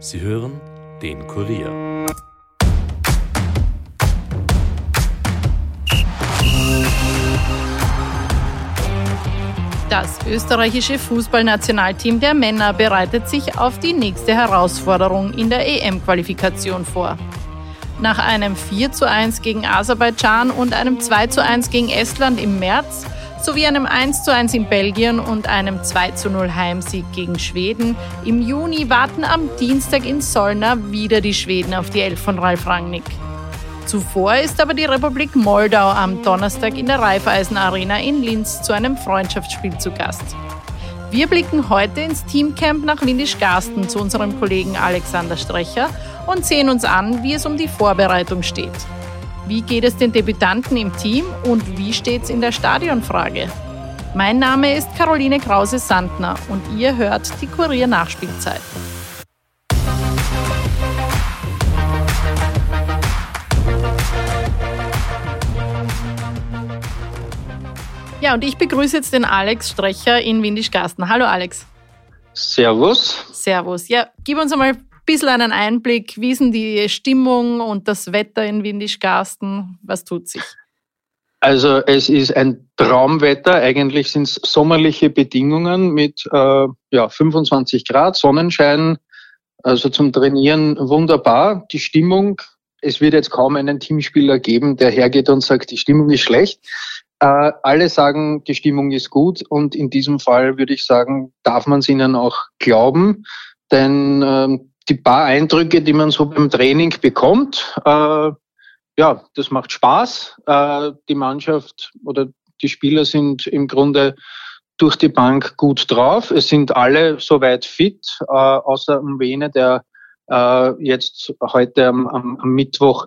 Sie hören den Kurier. Das österreichische Fußballnationalteam der Männer bereitet sich auf die nächste Herausforderung in der EM-Qualifikation vor. Nach einem 4 zu 1 gegen Aserbaidschan und einem 2 zu 1 gegen Estland im März sowie einem 1 zu 1 in Belgien und einem 2 zu 0 Heimsieg gegen Schweden. Im Juni warten am Dienstag in Solna wieder die Schweden auf die Elf von Ralf Rangnick. Zuvor ist aber die Republik Moldau am Donnerstag in der Raiffeisen Arena in Linz zu einem Freundschaftsspiel zu Gast. Wir blicken heute ins Teamcamp nach Windisch-Garsten zu unserem Kollegen Alexander Strecher und sehen uns an, wie es um die Vorbereitung steht. Wie geht es den Debütanten im Team und wie steht es in der Stadionfrage? Mein Name ist Caroline Krause-Sandner und ihr hört die Kurier Nachspielzeit. Ja, und ich begrüße jetzt den Alex Strecher in Windisch-Garsten. Hallo Alex. Servus. Servus. Ja, gib uns einmal bisschen einen Einblick, wie ist denn die Stimmung und das Wetter in Windischgarsten? Was tut sich? Also es ist ein Traumwetter. Eigentlich sind es sommerliche Bedingungen mit äh, ja, 25 Grad, Sonnenschein. Also zum Trainieren wunderbar. Die Stimmung, es wird jetzt kaum einen Teamspieler geben, der hergeht und sagt, die Stimmung ist schlecht. Äh, alle sagen, die Stimmung ist gut und in diesem Fall würde ich sagen, darf man es ihnen auch glauben. Denn äh, die paar Eindrücke, die man so beim Training bekommt, äh, ja, das macht Spaß. Äh, die Mannschaft oder die Spieler sind im Grunde durch die Bank gut drauf. Es sind alle soweit fit, äh, außer Umwene, der äh, jetzt heute am, am, am Mittwoch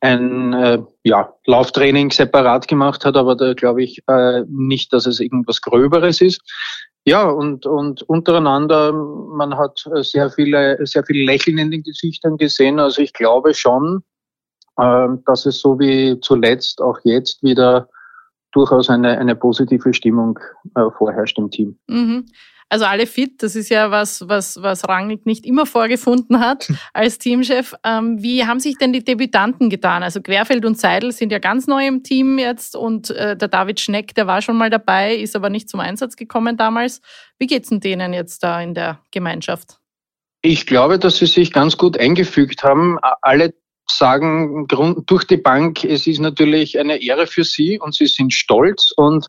ein äh, ja, Lauftraining separat gemacht hat, aber da glaube ich äh, nicht, dass es irgendwas Gröberes ist. Ja, und, und untereinander, man hat sehr viele, sehr viel Lächeln in den Gesichtern gesehen. Also ich glaube schon, äh, dass es so wie zuletzt auch jetzt wieder durchaus eine, eine positive Stimmung äh, vorherrscht im Team. Mhm. Also alle fit, das ist ja was, was, was Rangnick nicht immer vorgefunden hat als Teamchef. Ähm, wie haben sich denn die Debütanten getan? Also Querfeld und Seidel sind ja ganz neu im Team jetzt und äh, der David Schneck, der war schon mal dabei, ist aber nicht zum Einsatz gekommen damals. Wie geht's denn denen jetzt da in der Gemeinschaft? Ich glaube, dass sie sich ganz gut eingefügt haben. Alle sagen durch die Bank, es ist natürlich eine Ehre für sie und sie sind stolz und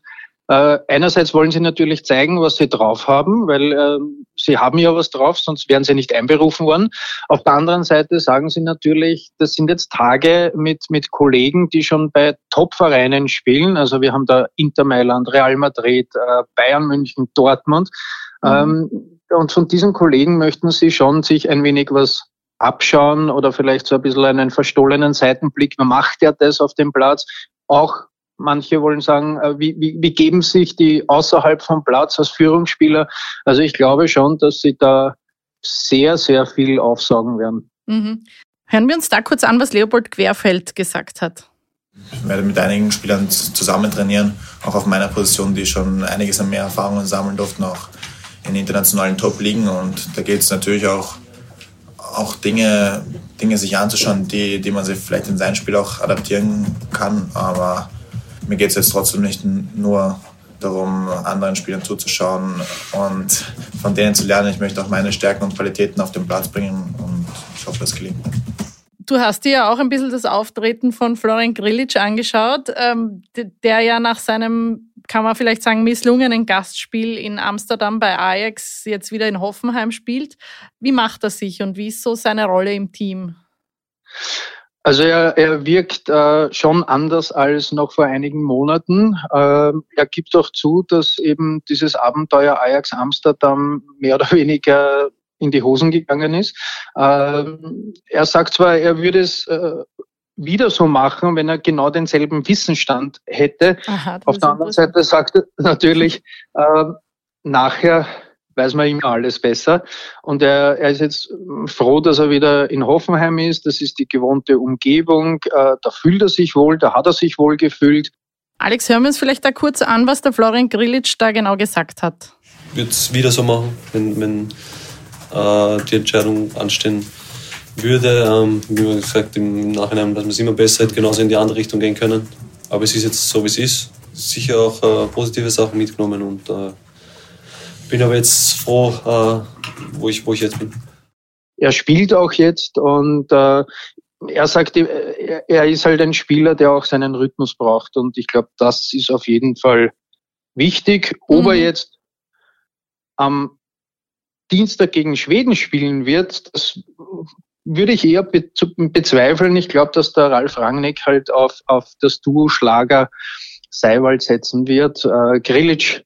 äh, einerseits wollen sie natürlich zeigen, was sie drauf haben, weil äh, sie haben ja was drauf, sonst wären sie nicht einberufen worden. Auf der anderen Seite sagen sie natürlich, das sind jetzt Tage mit, mit Kollegen, die schon bei Top-Vereinen spielen. Also wir haben da Inter Mailand, Real Madrid, äh, Bayern München, Dortmund. Mhm. Ähm, und von diesen Kollegen möchten sie schon sich ein wenig was abschauen oder vielleicht so ein bisschen einen verstohlenen Seitenblick. Man macht ja das auf dem Platz auch Manche wollen sagen, äh, wie, wie, wie geben sich die außerhalb vom Platz als Führungsspieler? Also ich glaube schon, dass sie da sehr, sehr viel aufsagen werden. Mhm. Hören wir uns da kurz an, was Leopold Querfeld gesagt hat. Ich werde mit einigen Spielern zusammen trainieren, auch auf meiner Position, die schon einiges an mehr Erfahrungen sammeln durften, auch in internationalen Top-Ligen. Und da geht es natürlich auch, auch Dinge, Dinge sich anzuschauen, die, die man sich vielleicht in sein Spiel auch adaptieren kann. Aber mir geht es jetzt trotzdem nicht nur darum, anderen Spielern zuzuschauen und von denen zu lernen. Ich möchte auch meine Stärken und Qualitäten auf den Platz bringen und ich hoffe, es gelingt. Du hast dir ja auch ein bisschen das Auftreten von Florian Grilic angeschaut, ähm, der ja nach seinem, kann man vielleicht sagen, misslungenen Gastspiel in Amsterdam bei Ajax jetzt wieder in Hoffenheim spielt. Wie macht er sich und wie ist so seine Rolle im Team? Also er, er wirkt äh, schon anders als noch vor einigen Monaten. Äh, er gibt auch zu, dass eben dieses Abenteuer Ajax Amsterdam mehr oder weniger in die Hosen gegangen ist. Äh, er sagt zwar, er würde es äh, wieder so machen, wenn er genau denselben Wissensstand hätte. Aha, Auf der anderen Seite sagt er natürlich, äh, nachher weiß man immer alles besser. Und er, er ist jetzt froh, dass er wieder in Hoffenheim ist. Das ist die gewohnte Umgebung. Äh, da fühlt er sich wohl, da hat er sich wohl gefühlt. Alex, hören wir uns vielleicht da kurz an, was der Florian Grilic da genau gesagt hat. Ich würde es wieder so machen, wenn, wenn äh, die Entscheidung anstehen würde. Ähm, wie man gesagt, im Nachhinein, dass man es immer besser hätte genauso in die andere Richtung gehen können. Aber es ist jetzt so, wie es ist. Sicher auch äh, positive Sachen mitgenommen und äh, bin aber jetzt froh, äh, wo, ich, wo ich jetzt bin. Er spielt auch jetzt und äh, er sagt, er ist halt ein Spieler, der auch seinen Rhythmus braucht. Und ich glaube, das ist auf jeden Fall wichtig. Ob mhm. er jetzt am Dienstag gegen Schweden spielen wird, das würde ich eher be bezweifeln. Ich glaube, dass der Ralf Rangnick halt auf, auf das Duo Schlager Seiwald setzen wird. Äh, Grilic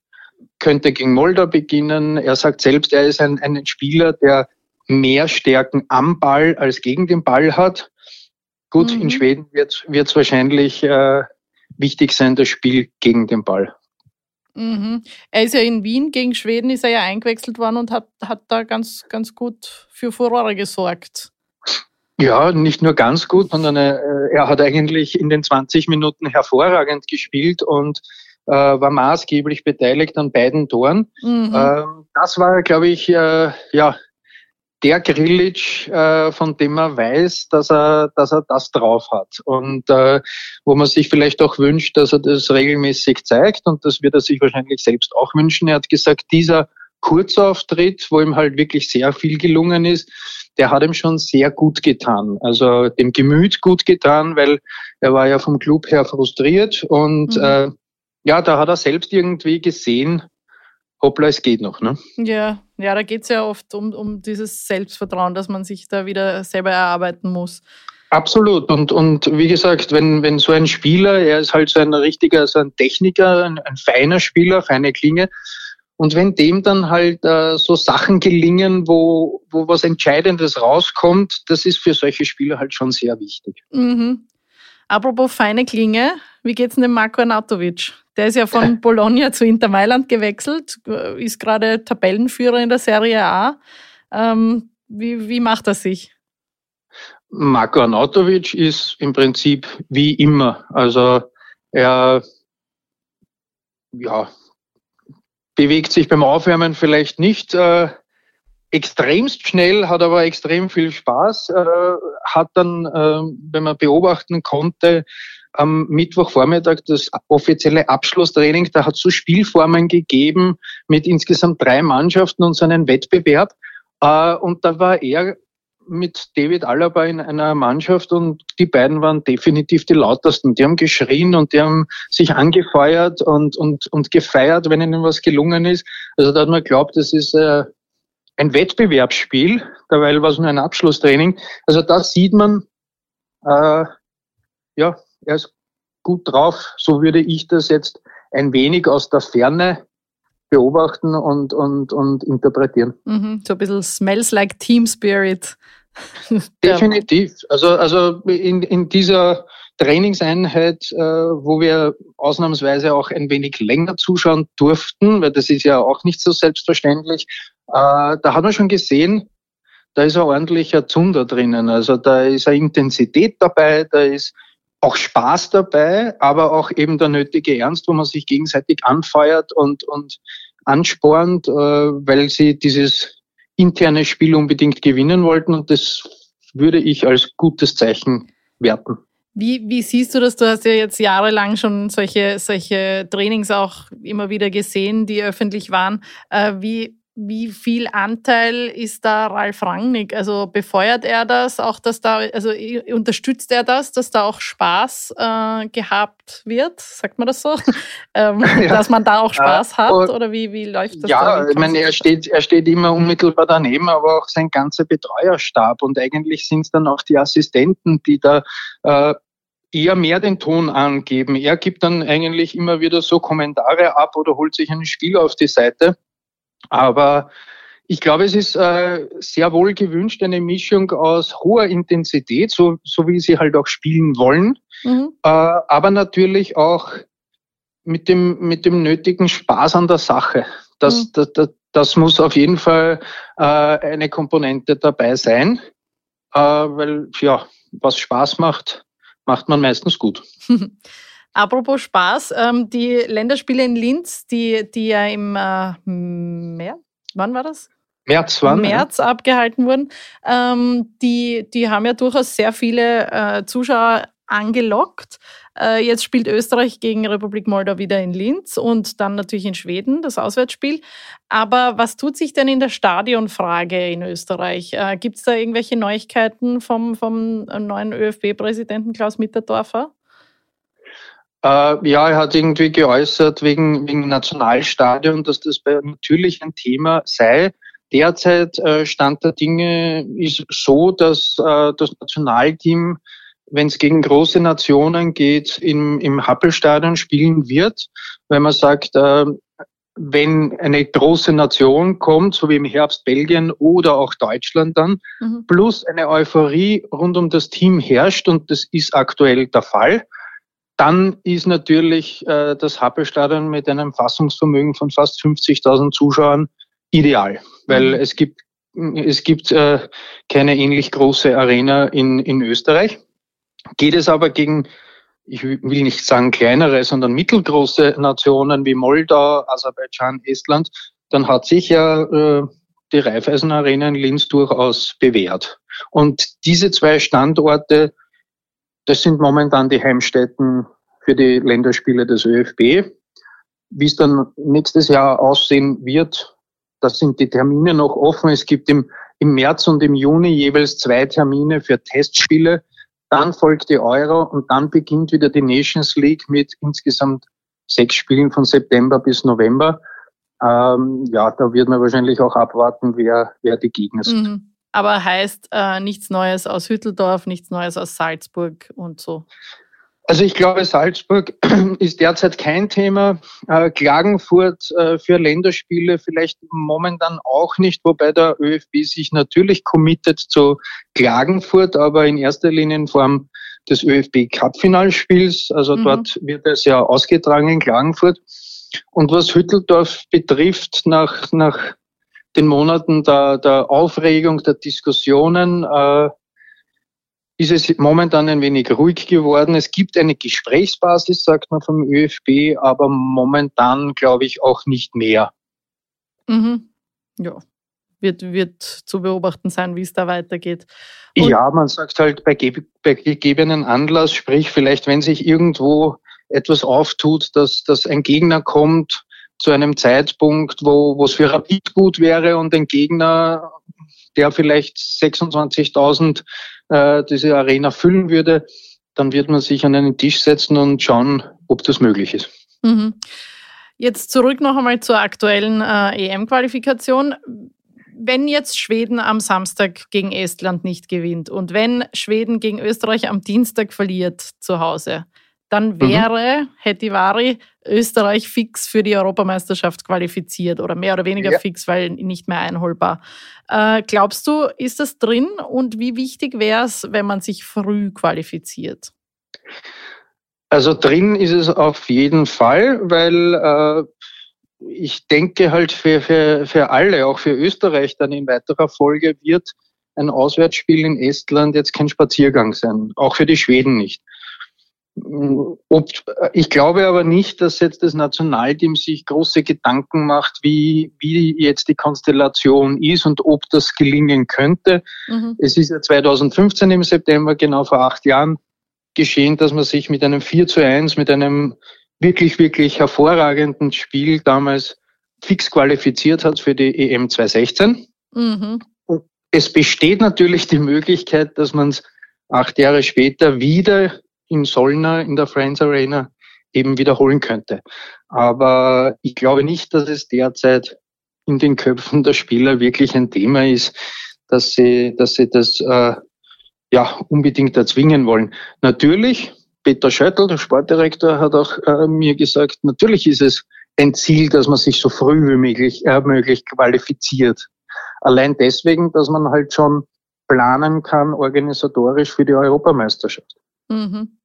könnte gegen Moldau beginnen. Er sagt selbst, er ist ein, ein Spieler, der mehr Stärken am Ball als gegen den Ball hat. Gut, mhm. in Schweden wird es wahrscheinlich äh, wichtig sein, das Spiel gegen den Ball. Mhm. Er ist ja in Wien gegen Schweden, ist er ja eingewechselt worden und hat, hat da ganz, ganz gut für Furore gesorgt. Ja, nicht nur ganz gut, sondern äh, er hat eigentlich in den 20 Minuten hervorragend gespielt und äh, war maßgeblich beteiligt an beiden Toren. Mhm. Ähm, das war, glaube ich, äh, ja, der Grilic, äh, von dem man weiß, dass er, dass er das drauf hat und äh, wo man sich vielleicht auch wünscht, dass er das regelmäßig zeigt und das wird er sich wahrscheinlich selbst auch wünschen. Er hat gesagt, dieser Kurzauftritt, wo ihm halt wirklich sehr viel gelungen ist, der hat ihm schon sehr gut getan. Also dem Gemüt gut getan, weil er war ja vom Club her frustriert und mhm. äh, ja, da hat er selbst irgendwie gesehen, hoppla, es geht noch. Ne? Ja, ja, da geht es ja oft um, um dieses Selbstvertrauen, dass man sich da wieder selber erarbeiten muss. Absolut. Und, und wie gesagt, wenn, wenn so ein Spieler, er ist halt so ein richtiger, so ein Techniker, ein, ein feiner Spieler, feine Klinge, und wenn dem dann halt äh, so Sachen gelingen, wo, wo was Entscheidendes rauskommt, das ist für solche Spieler halt schon sehr wichtig. Mhm. Apropos feine Klinge, wie geht's denn dem Marco Arnautovic? Der ist ja von Bologna zu Inter Mailand gewechselt, ist gerade Tabellenführer in der Serie A. Ähm, wie, wie macht er sich? Marco Arnautovic ist im Prinzip wie immer. Also er ja, bewegt sich beim Aufwärmen vielleicht nicht äh, extremst schnell, hat aber extrem viel Spaß, äh, hat dann, äh, wenn man beobachten konnte, am Mittwochvormittag das offizielle Abschlusstraining, da hat es so Spielformen gegeben mit insgesamt drei Mannschaften und so einen Wettbewerb. Äh, und da war er mit David Alaba in einer Mannschaft und die beiden waren definitiv die lautesten. Die haben geschrien und die haben sich angefeuert und, und, und gefeiert, wenn ihnen was gelungen ist. Also da hat man geglaubt, das ist äh, ein Wettbewerbsspiel, dabei war es nur ein Abschlusstraining. Also da sieht man, äh, ja, er ist gut drauf. So würde ich das jetzt ein wenig aus der Ferne beobachten und, und, und interpretieren. Mhm, so ein bisschen smells like Team Spirit. Definitiv. Also, also in, in dieser Trainingseinheit, äh, wo wir ausnahmsweise auch ein wenig länger zuschauen durften, weil das ist ja auch nicht so selbstverständlich, äh, da hat man schon gesehen, da ist ein ordentlicher Zunder drinnen. Also da ist eine Intensität dabei, da ist auch Spaß dabei, aber auch eben der nötige Ernst, wo man sich gegenseitig anfeuert und, und anspornt, äh, weil sie dieses interne Spiel unbedingt gewinnen wollten. Und das würde ich als gutes Zeichen werten. Wie, wie siehst du das? Du hast ja jetzt jahrelang schon solche, solche Trainings auch immer wieder gesehen, die öffentlich waren. Äh, wie, wie viel Anteil ist da Ralf Rangnick? Also befeuert er das auch, dass da, also unterstützt er das, dass da auch Spaß äh, gehabt wird? Sagt man das so? ähm, ja. Dass man da auch Spaß äh, hat? Oder wie, wie läuft das? Ja, da? ich meine, er steht, er steht immer unmittelbar daneben, aber auch sein ganzer Betreuerstab. Und eigentlich sind es dann auch die Assistenten, die da äh, eher mehr den Ton angeben. Er gibt dann eigentlich immer wieder so Kommentare ab oder holt sich ein Spiel auf die Seite. Aber ich glaube, es ist äh, sehr wohl gewünscht, eine Mischung aus hoher Intensität, so, so wie sie halt auch spielen wollen, mhm. äh, aber natürlich auch mit dem, mit dem nötigen Spaß an der Sache. Das, mhm. das, das, das, muss auf jeden Fall äh, eine Komponente dabei sein, äh, weil ja, was Spaß macht, macht man meistens gut. Apropos Spaß, ähm, die Länderspiele in Linz, die, die ja im äh, März, wann war das? März, wann, März abgehalten wurden. Ähm, die, die haben ja durchaus sehr viele äh, Zuschauer angelockt. Äh, jetzt spielt Österreich gegen Republik Moldau wieder in Linz und dann natürlich in Schweden das Auswärtsspiel. Aber was tut sich denn in der Stadionfrage in Österreich? Äh, Gibt es da irgendwelche Neuigkeiten vom, vom neuen ÖFB-Präsidenten Klaus Mitterdorfer? Äh, ja, er hat irgendwie geäußert wegen, wegen Nationalstadion, dass das natürlich ein Thema sei. Derzeit äh, Stand der Dinge ist so, dass äh, das Nationalteam wenn es gegen große Nationen geht, im, im Happelstadion spielen wird, weil man sagt, äh, wenn eine große Nation kommt, so wie im Herbst Belgien oder auch Deutschland dann, mhm. plus eine Euphorie rund um das Team herrscht, und das ist aktuell der Fall, dann ist natürlich äh, das Happelstadion mit einem Fassungsvermögen von fast 50.000 Zuschauern ideal, weil mhm. es gibt es gibt äh, keine ähnlich große Arena in, in Österreich. Geht es aber gegen, ich will nicht sagen kleinere, sondern mittelgroße Nationen wie Moldau, Aserbaidschan, Estland, dann hat sich ja äh, die Raiffeisen Arena in Linz durchaus bewährt. Und diese zwei Standorte, das sind momentan die Heimstätten für die Länderspiele des ÖFB. Wie es dann nächstes Jahr aussehen wird, das sind die Termine noch offen. Es gibt im, im März und im Juni jeweils zwei Termine für Testspiele. Dann folgt die Euro und dann beginnt wieder die Nations League mit insgesamt sechs Spielen von September bis November. Ähm, ja, da wird man wahrscheinlich auch abwarten, wer, wer die Gegner sind. Mhm. Aber heißt äh, nichts Neues aus Hütteldorf, nichts Neues aus Salzburg und so? Also ich glaube, Salzburg ist derzeit kein Thema. Äh, Klagenfurt äh, für Länderspiele vielleicht momentan auch nicht, wobei der ÖFB sich natürlich committet zu Klagenfurt, aber in erster Linie in Form des ÖFB Cup-Finalspiels. Also mhm. dort wird es ja ausgetragen in Klagenfurt. Und was Hütteldorf betrifft, nach, nach den Monaten der, der Aufregung, der Diskussionen, äh, ist es momentan ein wenig ruhig geworden. Es gibt eine Gesprächsbasis, sagt man vom ÖFB, aber momentan glaube ich auch nicht mehr. Mhm. Ja, wird, wird zu beobachten sein, wie es da weitergeht. Und ja, man sagt halt bei, bei gegebenen Anlass, sprich vielleicht, wenn sich irgendwo etwas auftut, dass, dass ein Gegner kommt zu einem Zeitpunkt, wo, wo es für Rapid gut wäre und ein Gegner, der vielleicht 26.000 äh, diese Arena füllen würde, dann wird man sich an einen Tisch setzen und schauen, ob das möglich ist. Mhm. Jetzt zurück noch einmal zur aktuellen äh, EM-Qualifikation. Wenn jetzt Schweden am Samstag gegen Estland nicht gewinnt und wenn Schweden gegen Österreich am Dienstag verliert zu Hause, dann mhm. wäre, mhm. Hetivari, Österreich fix für die Europameisterschaft qualifiziert oder mehr oder weniger ja. fix, weil nicht mehr einholbar. Äh, glaubst du, ist das drin und wie wichtig wäre es, wenn man sich früh qualifiziert? Also drin ist es auf jeden Fall, weil äh, ich denke halt für, für, für alle, auch für Österreich dann in weiterer Folge wird ein Auswärtsspiel in Estland jetzt kein Spaziergang sein, auch für die Schweden nicht. Ob, ich glaube aber nicht, dass jetzt das Nationalteam sich große Gedanken macht, wie, wie jetzt die Konstellation ist und ob das gelingen könnte. Mhm. Es ist ja 2015 im September, genau vor acht Jahren, geschehen, dass man sich mit einem 4 zu 1, mit einem wirklich, wirklich hervorragenden Spiel damals fix qualifiziert hat für die EM 2016. Mhm. Und es besteht natürlich die Möglichkeit, dass man es acht Jahre später wieder in Solna in der Friends Arena eben wiederholen könnte. Aber ich glaube nicht, dass es derzeit in den Köpfen der Spieler wirklich ein Thema ist, dass sie, dass sie das äh, ja unbedingt erzwingen wollen. Natürlich, Peter Schöttl, der Sportdirektor, hat auch äh, mir gesagt, natürlich ist es ein Ziel, dass man sich so früh wie möglich, äh, möglich qualifiziert. Allein deswegen, dass man halt schon planen kann, organisatorisch für die Europameisterschaft. Mhm.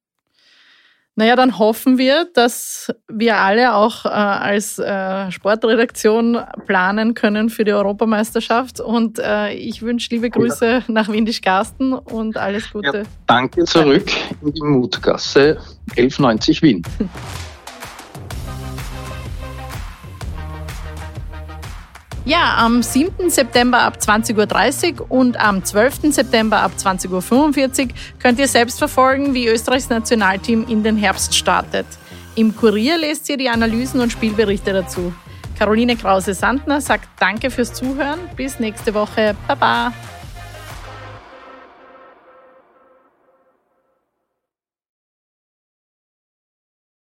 Naja, dann hoffen wir, dass wir alle auch äh, als äh, Sportredaktion planen können für die Europameisterschaft. Und äh, ich wünsche liebe Grüße nach Windisch-Garsten und alles Gute. Ja, danke zurück in die Mutgasse 1190 Wien. Ja, am 7. September ab 20.30 Uhr und am 12. September ab 20.45 Uhr könnt ihr selbst verfolgen, wie Österreichs Nationalteam in den Herbst startet. Im Kurier lest ihr die Analysen und Spielberichte dazu. Caroline Krause-Sandner sagt Danke fürs Zuhören. Bis nächste Woche. Baba.